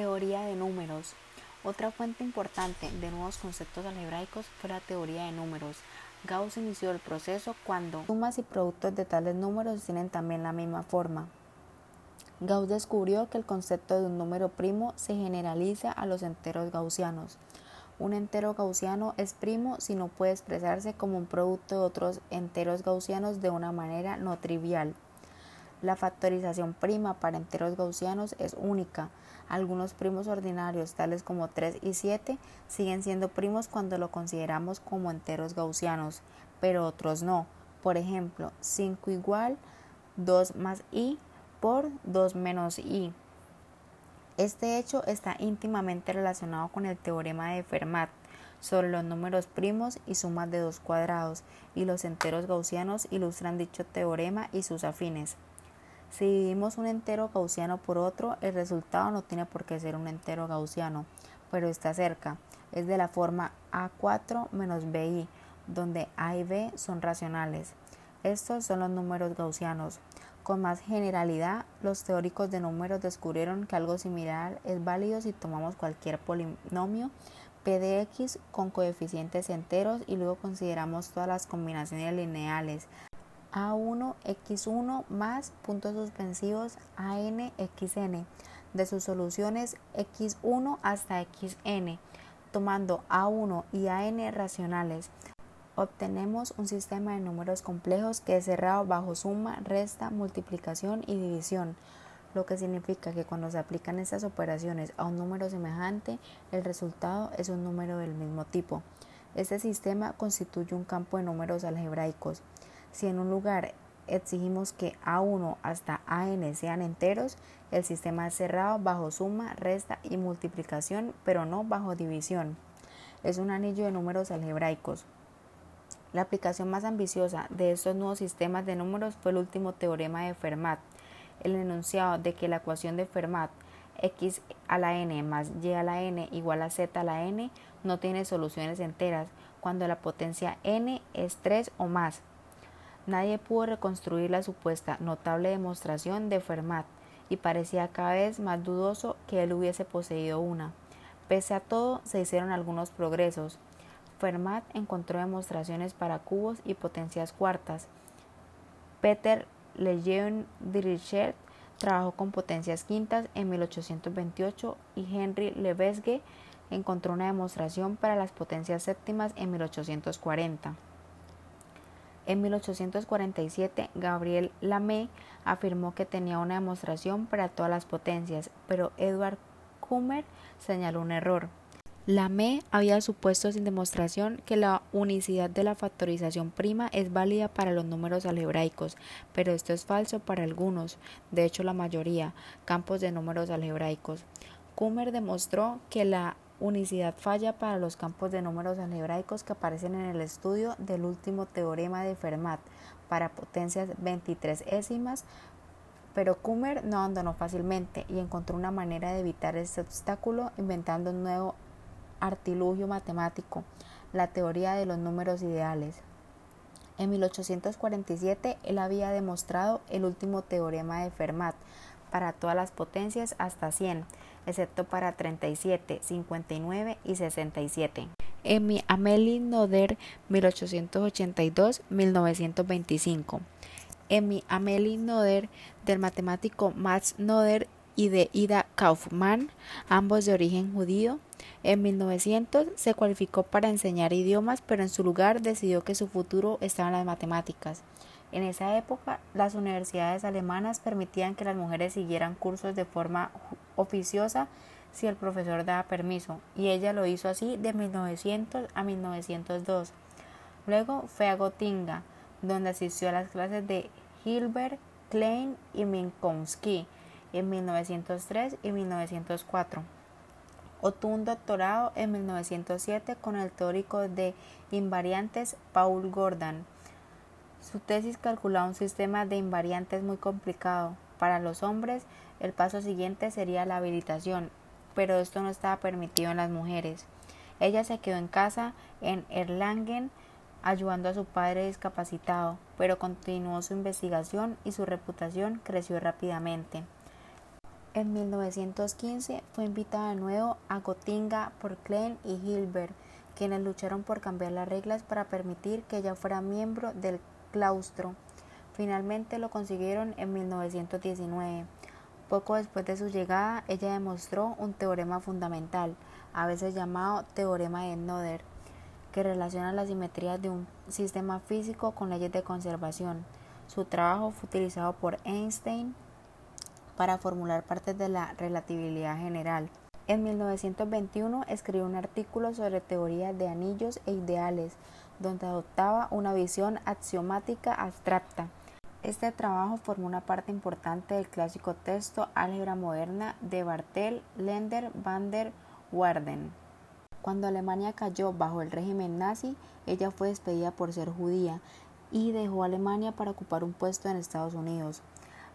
Teoría de números. Otra fuente importante de nuevos conceptos algebraicos fue la teoría de números. Gauss inició el proceso cuando sumas y productos de tales números tienen también la misma forma. Gauss descubrió que el concepto de un número primo se generaliza a los enteros gaussianos. Un entero gaussiano es primo si no puede expresarse como un producto de otros enteros gaussianos de una manera no trivial. La factorización prima para enteros gaussianos es única. Algunos primos ordinarios, tales como 3 y 7, siguen siendo primos cuando lo consideramos como enteros gaussianos, pero otros no. Por ejemplo, 5 igual 2 más i por 2 menos i. Este hecho está íntimamente relacionado con el teorema de Fermat sobre los números primos y sumas de dos cuadrados, y los enteros gaussianos ilustran dicho teorema y sus afines. Si dividimos un entero gaussiano por otro, el resultado no tiene por qué ser un entero gaussiano, pero está cerca. Es de la forma A4 menos BI, donde A y B son racionales. Estos son los números gaussianos. Con más generalidad, los teóricos de números descubrieron que algo similar es válido si tomamos cualquier polinomio p de x con coeficientes enteros y luego consideramos todas las combinaciones lineales a1 x1 más puntos suspensivos an xn de sus soluciones x1 hasta xn, tomando a1 y an racionales obtenemos un sistema de números complejos que es cerrado bajo suma, resta, multiplicación y división, lo que significa que cuando se aplican estas operaciones a un número semejante, el resultado es un número del mismo tipo. Este sistema constituye un campo de números algebraicos. Si en un lugar exigimos que A1 hasta AN sean enteros, el sistema es cerrado bajo suma, resta y multiplicación, pero no bajo división. Es un anillo de números algebraicos. La aplicación más ambiciosa de estos nuevos sistemas de números fue el último teorema de Fermat, el enunciado de que la ecuación de Fermat x a la n más y a la n igual a z a la n no tiene soluciones enteras cuando la potencia n es 3 o más. Nadie pudo reconstruir la supuesta notable demostración de Fermat y parecía cada vez más dudoso que él hubiese poseído una. Pese a todo, se hicieron algunos progresos. Fermat encontró demostraciones para cubos y potencias cuartas. Peter Lejeune Dirichlet trabajó con potencias quintas en 1828 y Henry Lebesgue encontró una demostración para las potencias séptimas en 1840. En 1847, Gabriel Lamé afirmó que tenía una demostración para todas las potencias, pero Edward Kummer señaló un error. Lamé había supuesto sin demostración que la unicidad de la factorización prima es válida para los números algebraicos, pero esto es falso para algunos, de hecho la mayoría, campos de números algebraicos. Kummer demostró que la unicidad falla para los campos de números algebraicos que aparecen en el estudio del último teorema de Fermat para potencias 23 ésimas, pero Kummer no abandonó fácilmente y encontró una manera de evitar este obstáculo inventando un nuevo artilugio matemático, la teoría de los números ideales. En 1847 él había demostrado el último teorema de Fermat para todas las potencias hasta 100, excepto para 37, 59 y 67. En Amélie Noder 1882-1925. En Amélie Noder del matemático Max Noder y de Ida Kaufmann, ambos de origen judío, en 1900 se cualificó para enseñar idiomas, pero en su lugar decidió que su futuro estaba en las matemáticas. En esa época, las universidades alemanas permitían que las mujeres siguieran cursos de forma oficiosa si el profesor daba permiso, y ella lo hizo así de 1900 a 1902. Luego fue a Gotinga, donde asistió a las clases de Hilbert, Klein y Minkowski en 1903 y 1904. Obtuvo un doctorado en 1907 con el teórico de invariantes Paul Gordon. Su tesis calculaba un sistema de invariantes muy complicado. Para los hombres, el paso siguiente sería la habilitación, pero esto no estaba permitido en las mujeres. Ella se quedó en casa en Erlangen ayudando a su padre discapacitado, pero continuó su investigación y su reputación creció rápidamente. En 1915 fue invitada de nuevo a Gotinga por Klein y Hilbert, quienes lucharon por cambiar las reglas para permitir que ella fuera miembro del claustro. Finalmente lo consiguieron en 1919. Poco después de su llegada, ella demostró un teorema fundamental, a veces llamado teorema de Noether, que relaciona las simetrías de un sistema físico con leyes de conservación. Su trabajo fue utilizado por Einstein para formular partes de la relatividad general. En 1921 escribió un artículo sobre teoría de anillos e ideales, donde adoptaba una visión axiomática abstracta. Este trabajo formó una parte importante del clásico texto Álgebra moderna de Bartel, Lender, van der Warden. Cuando Alemania cayó bajo el régimen nazi, ella fue despedida por ser judía y dejó Alemania para ocupar un puesto en Estados Unidos.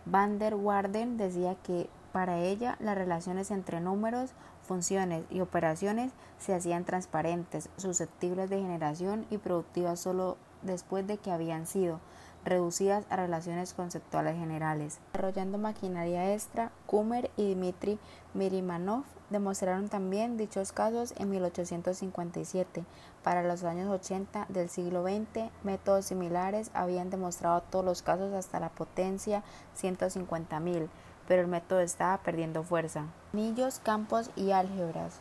Van der Warden decía que para ella las relaciones entre números, funciones y operaciones se hacían transparentes, susceptibles de generación y productivas solo después de que habían sido reducidas a relaciones conceptuales generales. Desarrollando maquinaria extra, Kummer y Dmitry Mirimanov demostraron también dichos casos en 1857. Para los años 80 del siglo XX, métodos similares habían demostrado todos los casos hasta la potencia 150.000, pero el método estaba perdiendo fuerza. Anillos, campos y álgebras.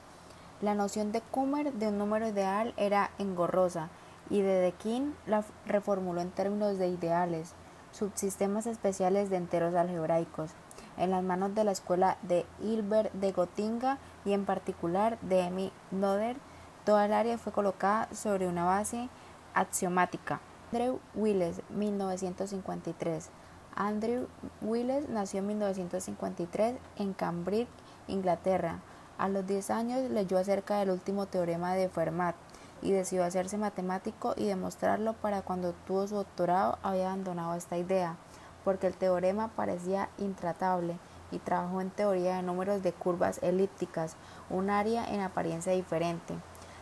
La noción de Kummer de un número ideal era engorrosa y de Deakin la reformuló en términos de ideales, subsistemas especiales de enteros algebraicos, en las manos de la escuela de Hilbert de Gotinga y en particular de Emmy Noether, toda el área fue colocada sobre una base axiomática. Andrew Wiles, 1953. Andrew Wiles nació en 1953 en Cambridge, Inglaterra. A los 10 años leyó acerca del último teorema de Fermat, y decidió hacerse matemático y demostrarlo para cuando tuvo su doctorado había abandonado esta idea, porque el teorema parecía intratable y trabajó en teoría de números de curvas elípticas, un área en apariencia diferente.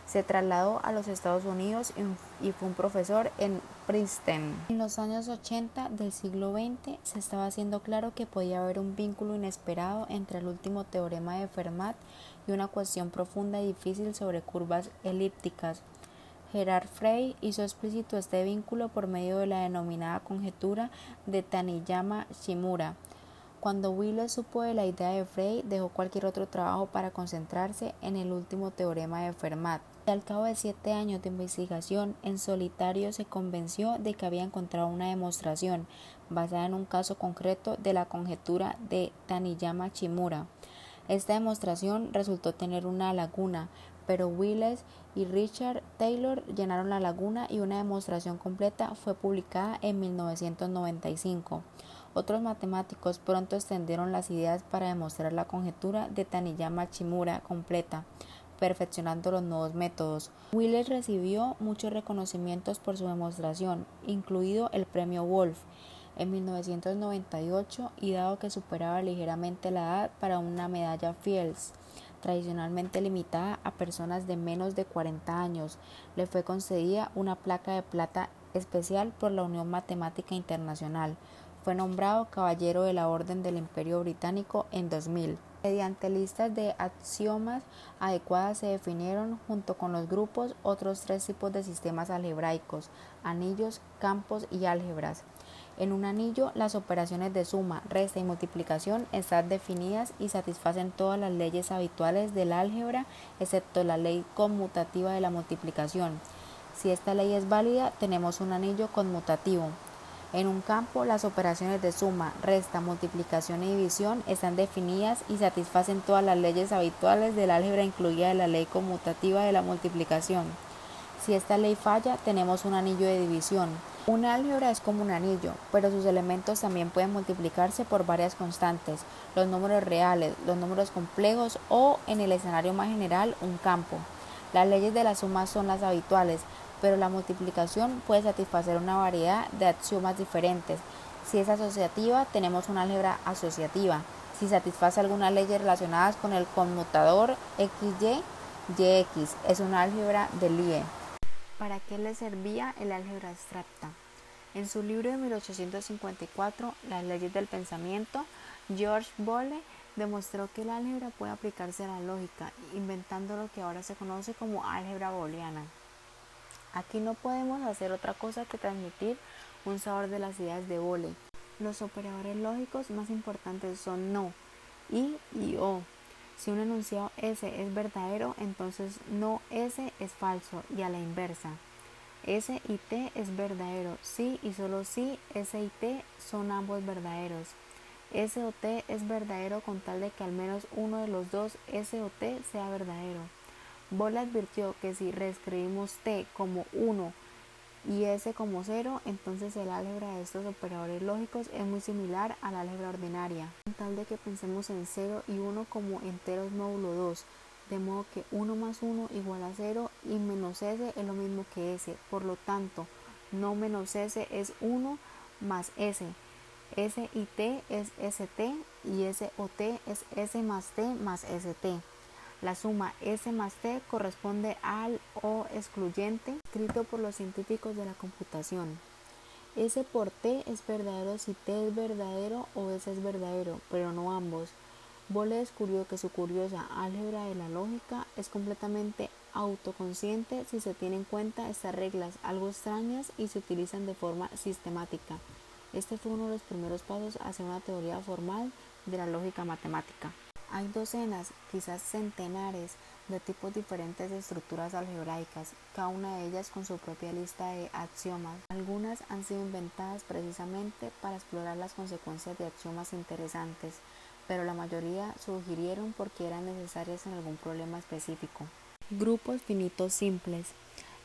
Se trasladó a los Estados Unidos y fue un profesor en Princeton. En los años 80 del siglo XX se estaba haciendo claro que podía haber un vínculo inesperado entre el último teorema de Fermat y una cuestión profunda y difícil sobre curvas elípticas. Gerard Frey hizo explícito este vínculo por medio de la denominada conjetura de Taniyama-Shimura. Cuando Wheeler supo de la idea de Frey, dejó cualquier otro trabajo para concentrarse en el último teorema de Fermat. Al cabo de siete años de investigación en solitario se convenció de que había encontrado una demostración basada en un caso concreto de la conjetura de Taniyama-Shimura. Esta demostración resultó tener una laguna, pero Willis y Richard Taylor llenaron la laguna y una demostración completa fue publicada en 1995. Otros matemáticos pronto extendieron las ideas para demostrar la conjetura de Taniyama-Chimura completa, perfeccionando los nuevos métodos. Willis recibió muchos reconocimientos por su demostración, incluido el premio Wolf, en 1998 y dado que superaba ligeramente la edad para una medalla Fields, tradicionalmente limitada a personas de menos de 40 años, le fue concedida una placa de plata especial por la Unión Matemática Internacional. Fue nombrado Caballero de la Orden del Imperio Británico en 2000. Mediante listas de axiomas adecuadas se definieron junto con los grupos otros tres tipos de sistemas algebraicos, anillos, campos y álgebras. En un anillo, las operaciones de suma, resta y multiplicación están definidas y satisfacen todas las leyes habituales del álgebra, excepto la ley conmutativa de la multiplicación. Si esta ley es válida, tenemos un anillo conmutativo. En un campo, las operaciones de suma, resta, multiplicación y división están definidas y satisfacen todas las leyes habituales del álgebra, incluida la ley conmutativa de la multiplicación. Si esta ley falla, tenemos un anillo de división. Un álgebra es como un anillo, pero sus elementos también pueden multiplicarse por varias constantes, los números reales, los números complejos o, en el escenario más general, un campo. Las leyes de la suma son las habituales, pero la multiplicación puede satisfacer una variedad de axiomas diferentes. Si es asociativa, tenemos una álgebra asociativa. Si satisface algunas leyes relacionadas con el conmutador XY, YX es una álgebra de Lie. ¿Para qué le servía el álgebra abstracta? En su libro de 1854, Las leyes del pensamiento, George Boole demostró que el álgebra puede aplicarse a la lógica, inventando lo que ahora se conoce como álgebra booleana. Aquí no podemos hacer otra cosa que transmitir un sabor de las ideas de Bole. Los operadores lógicos más importantes son no, y y o. Si un enunciado S es verdadero, entonces no S es falso y a la inversa. S y T es verdadero, sí y solo sí, S y T son ambos verdaderos. S o T es verdadero con tal de que al menos uno de los dos S o T sea verdadero. Bolle advirtió que si reescribimos T como 1 y S como 0, entonces el álgebra de estos operadores lógicos es muy similar a la álgebra ordinaria, con tal de que pensemos en 0 y 1 como enteros módulo 2, de modo que 1 más 1 igual a 0 y menos S es lo mismo que S, por lo tanto, no menos S es 1 más S. S y T es ST y S o T es S más T más ST. La suma S más T corresponde al O excluyente escrito por los científicos de la computación. S por T es verdadero si T es verdadero o S es verdadero, pero no ambos. Bolle descubrió que su curiosa álgebra de la lógica es completamente autoconsciente si se tienen en cuenta estas reglas algo extrañas y se utilizan de forma sistemática. Este fue uno de los primeros pasos hacia una teoría formal de la lógica matemática. Hay docenas, quizás centenares, de tipos diferentes de estructuras algebraicas, cada una de ellas con su propia lista de axiomas. Algunas han sido inventadas precisamente para explorar las consecuencias de axiomas interesantes, pero la mayoría surgieron porque eran necesarias en algún problema específico. Grupos finitos simples.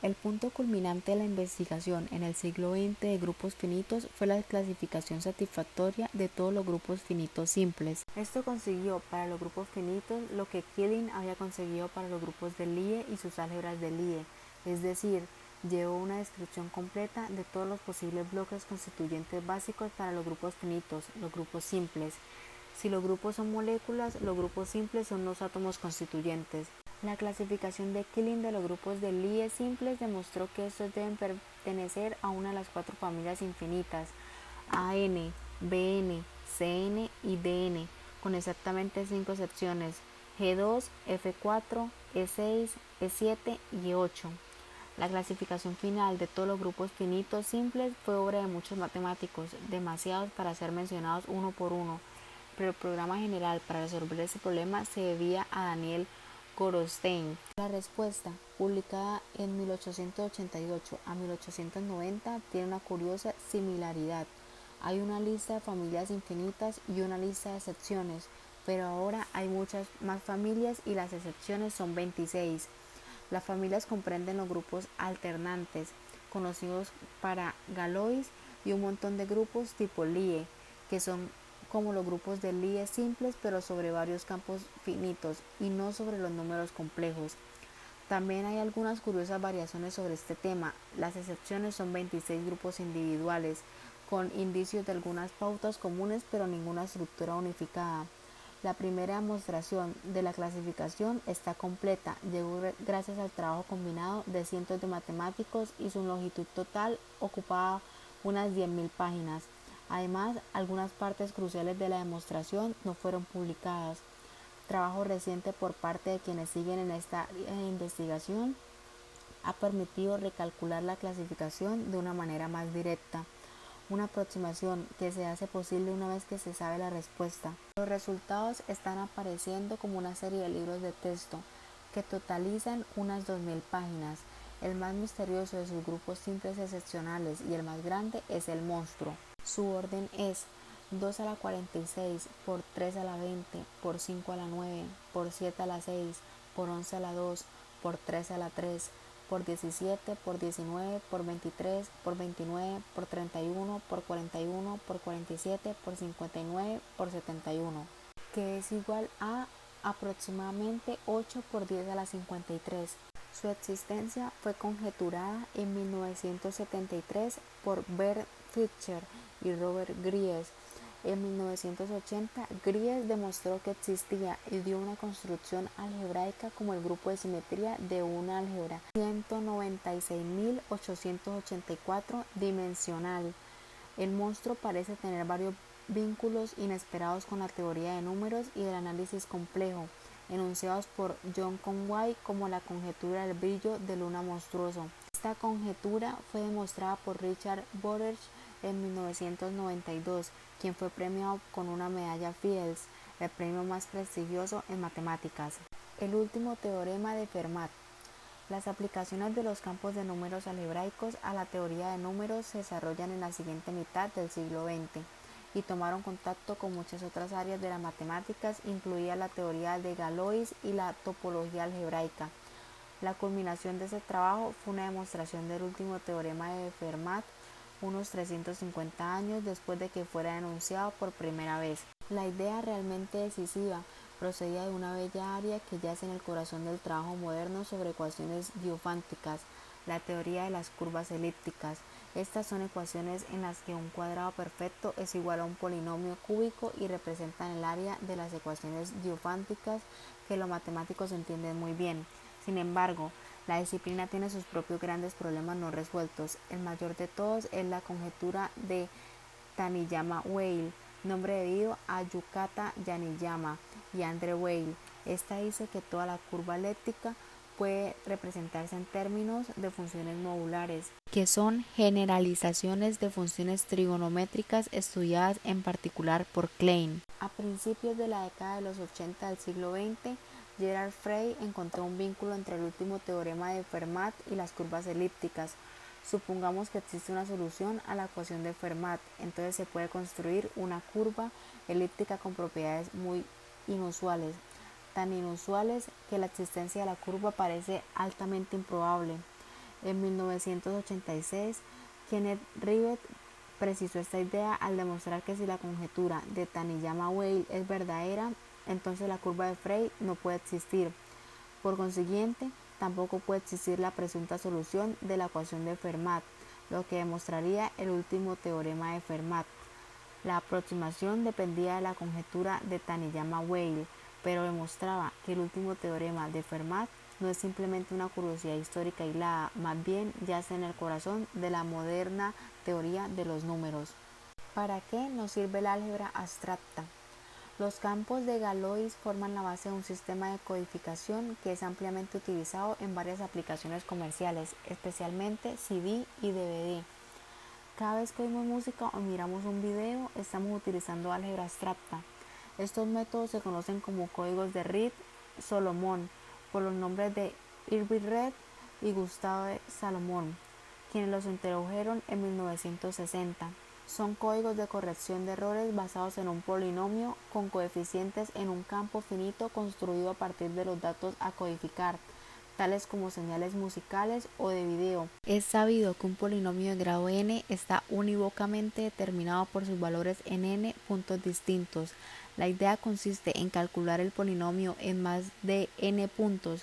El punto culminante de la investigación en el siglo XX de grupos finitos fue la clasificación satisfactoria de todos los grupos finitos simples. Esto consiguió para los grupos finitos lo que Killing había conseguido para los grupos de Lie y sus álgebras de Lie, es decir, llevó una descripción completa de todos los posibles bloques constituyentes básicos para los grupos finitos, los grupos simples. Si los grupos son moléculas, los grupos simples son los átomos constituyentes. La clasificación de Killing de los grupos de Lie simples demostró que estos deben pertenecer a una de las cuatro familias infinitas, AN, BN, CN y DN, con exactamente cinco excepciones, G2, F4, E6, E7 y E8. La clasificación final de todos los grupos finitos simples fue obra de muchos matemáticos, demasiados para ser mencionados uno por uno, pero el programa general para resolver ese problema se debía a Daniel la respuesta, publicada en 1888 a 1890, tiene una curiosa similaridad. Hay una lista de familias infinitas y una lista de excepciones, pero ahora hay muchas más familias y las excepciones son 26. Las familias comprenden los grupos alternantes, conocidos para Galois, y un montón de grupos tipo Lie, que son como los grupos de Lie simples pero sobre varios campos finitos y no sobre los números complejos. También hay algunas curiosas variaciones sobre este tema. Las excepciones son 26 grupos individuales, con indicios de algunas pautas comunes pero ninguna estructura unificada. La primera demostración de la clasificación está completa, llegó gracias al trabajo combinado de cientos de matemáticos y su longitud total ocupaba unas 10.000 páginas. Además, algunas partes cruciales de la demostración no fueron publicadas. Trabajo reciente por parte de quienes siguen en esta investigación ha permitido recalcular la clasificación de una manera más directa, una aproximación que se hace posible una vez que se sabe la respuesta. Los resultados están apareciendo como una serie de libros de texto que totalizan unas 2.000 páginas. El más misterioso de sus grupos simples excepcionales y el más grande es el monstruo. Su orden es 2 a la 46, por 3 a la 20, por 5 a la 9, por 7 a la 6, por 11 a la 2, por 13 a la 3, por 17, por 19, por 23, por 29, por 31, por 41, por 47, por 59, por 71, que es igual a aproximadamente 8 por 10 a la 53. Su existencia fue conjeturada en 1973 por Bert Fischer y Robert Gries. En 1980, Gries demostró que existía y dio una construcción algebraica como el grupo de simetría de una álgebra 196.884 dimensional. El monstruo parece tener varios vínculos inesperados con la teoría de números y el análisis complejo, enunciados por John Conway como la conjetura del brillo de luna monstruoso. Esta conjetura fue demostrada por Richard Borders en 1992, quien fue premiado con una medalla Fields, el premio más prestigioso en matemáticas. El último teorema de Fermat. Las aplicaciones de los campos de números algebraicos a la teoría de números se desarrollan en la siguiente mitad del siglo XX y tomaron contacto con muchas otras áreas de las matemáticas, incluida la teoría de Galois y la topología algebraica. La culminación de ese trabajo fue una demostración del último teorema de Fermat unos 350 años después de que fuera enunciado por primera vez. La idea realmente decisiva procedía de una bella área que yace en el corazón del trabajo moderno sobre ecuaciones diofánticas, la teoría de las curvas elípticas. Estas son ecuaciones en las que un cuadrado perfecto es igual a un polinomio cúbico y representan el área de las ecuaciones diofánticas que los matemáticos entienden muy bien. Sin embargo, la disciplina tiene sus propios grandes problemas no resueltos. El mayor de todos es la conjetura de Taniyama-Weil, nombre debido a Yukata Yaniyama y Andre Weil. Esta dice que toda la curva elíptica puede representarse en términos de funciones modulares, que son generalizaciones de funciones trigonométricas estudiadas en particular por Klein. A principios de la década de los 80 del siglo XX, Gerard Frey encontró un vínculo entre el último teorema de Fermat y las curvas elípticas. Supongamos que existe una solución a la ecuación de Fermat, entonces se puede construir una curva elíptica con propiedades muy inusuales, tan inusuales que la existencia de la curva parece altamente improbable. En 1986, Kenneth Rivet precisó esta idea al demostrar que si la conjetura de Taniyama-Weil es verdadera, entonces la curva de Frey no puede existir. Por consiguiente, tampoco puede existir la presunta solución de la ecuación de Fermat, lo que demostraría el último teorema de Fermat. La aproximación dependía de la conjetura de Taniyama-Weil, pero demostraba que el último teorema de Fermat no es simplemente una curiosidad histórica aislada, más bien yace en el corazón de la moderna teoría de los números. ¿Para qué nos sirve el álgebra abstracta? Los campos de Galois forman la base de un sistema de codificación que es ampliamente utilizado en varias aplicaciones comerciales, especialmente CD y DVD. Cada vez que oímos música o miramos un video, estamos utilizando álgebra abstracta. Estos métodos se conocen como códigos de Reed Solomon por los nombres de Irving Reed y Gustavo Salomón, quienes los introdujeron en 1960 son códigos de corrección de errores basados en un polinomio con coeficientes en un campo finito construido a partir de los datos a codificar, tales como señales musicales o de video. Es sabido que un polinomio de grado n está unívocamente determinado por sus valores en n puntos distintos. La idea consiste en calcular el polinomio en más de n puntos.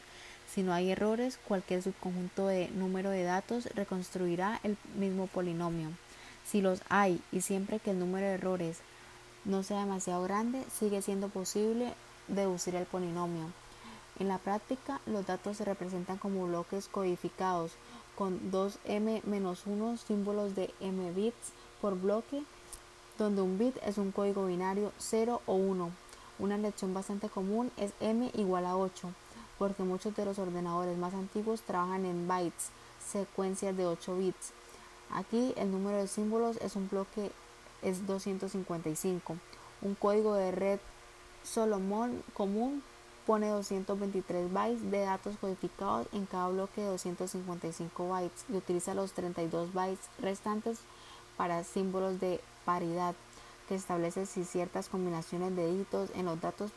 Si no hay errores, cualquier subconjunto de número de datos reconstruirá el mismo polinomio. Si los hay y siempre que el número de errores no sea demasiado grande, sigue siendo posible deducir el polinomio. En la práctica, los datos se representan como bloques codificados con 2m-1 símbolos de m bits por bloque, donde un bit es un código binario 0 o 1. Una lección bastante común es m igual a 8, porque muchos de los ordenadores más antiguos trabajan en bytes, secuencias de 8 bits. Aquí el número de símbolos es un bloque es 255. Un código de red Solomon común pone 223 bytes de datos codificados en cada bloque de 255 bytes y utiliza los 32 bytes restantes para símbolos de paridad que establece si ciertas combinaciones de dígitos en los datos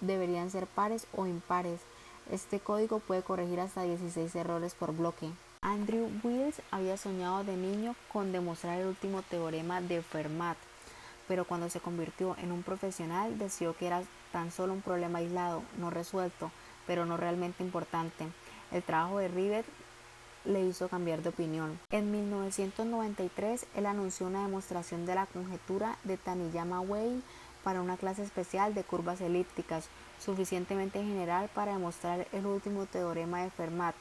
deberían ser pares o impares. Este código puede corregir hasta 16 errores por bloque. Andrew Wiles había soñado de niño con demostrar el último teorema de Fermat, pero cuando se convirtió en un profesional decidió que era tan solo un problema aislado, no resuelto, pero no realmente importante. El trabajo de Rivet le hizo cambiar de opinión. En 1993, él anunció una demostración de la conjetura de Taniyama-Weil para una clase especial de curvas elípticas, suficientemente general para demostrar el último teorema de Fermat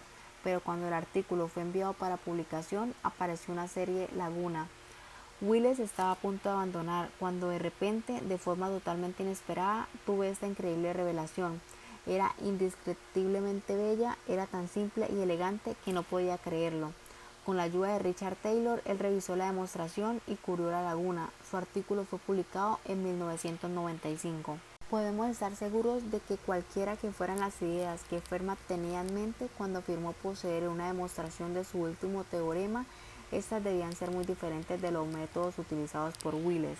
pero cuando el artículo fue enviado para publicación apareció una serie laguna. Willis estaba a punto de abandonar cuando de repente, de forma totalmente inesperada, tuve esta increíble revelación. Era indescriptiblemente bella, era tan simple y elegante que no podía creerlo. Con la ayuda de Richard Taylor, él revisó la demostración y cubrió la laguna. Su artículo fue publicado en 1995. Podemos estar seguros de que cualquiera que fueran las ideas que Fermat tenía en mente cuando afirmó poseer una demostración de su último teorema, estas debían ser muy diferentes de los métodos utilizados por Willis.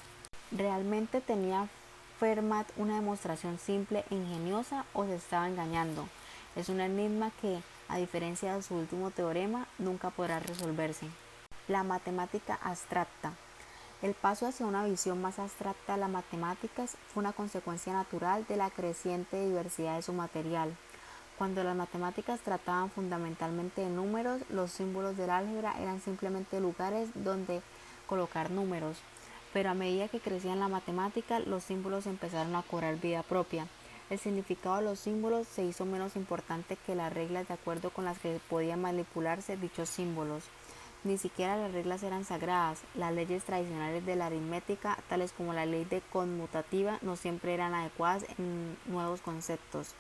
¿Realmente tenía Fermat una demostración simple e ingeniosa o se estaba engañando? Es un enigma que, a diferencia de su último teorema, nunca podrá resolverse. La matemática abstracta. El paso hacia una visión más abstracta de las matemáticas fue una consecuencia natural de la creciente diversidad de su material. Cuando las matemáticas trataban fundamentalmente de números, los símbolos del álgebra eran simplemente lugares donde colocar números. Pero a medida que crecía la matemática, los símbolos empezaron a cobrar vida propia. El significado de los símbolos se hizo menos importante que las reglas de acuerdo con las que podían manipularse dichos símbolos. Ni siquiera las reglas eran sagradas. Las leyes tradicionales de la aritmética, tales como la ley de conmutativa, no siempre eran adecuadas en nuevos conceptos.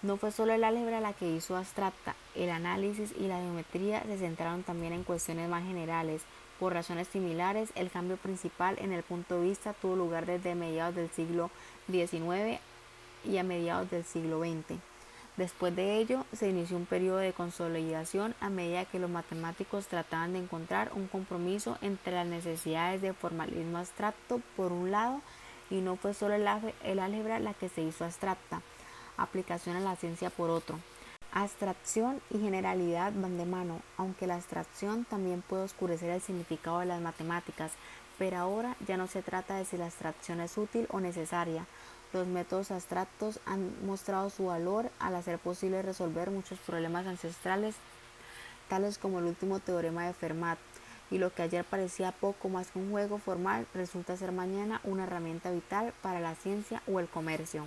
No fue solo el álgebra la que hizo abstracta, el análisis y la geometría se centraron también en cuestiones más generales. Por razones similares, el cambio principal en el punto de vista tuvo lugar desde mediados del siglo XIX y a mediados del siglo XX. Después de ello, se inició un periodo de consolidación a medida que los matemáticos trataban de encontrar un compromiso entre las necesidades de formalismo abstracto por un lado y no fue solo el, álgebra la que se hizo abstracta, aplicación a la ciencia por otro. Abstracción y generalidad van de mano, aunque la abstracción también puede oscurecer el significado de las matemáticas, pero ahora ya no se trata de si la abstracción es útil o necesaria, los métodos abstractos han mostrado su valor al hacer posible resolver muchos problemas ancestrales, tales como el último teorema de Fermat, y lo que ayer parecía poco más que un juego formal resulta ser mañana una herramienta vital para la ciencia o el comercio.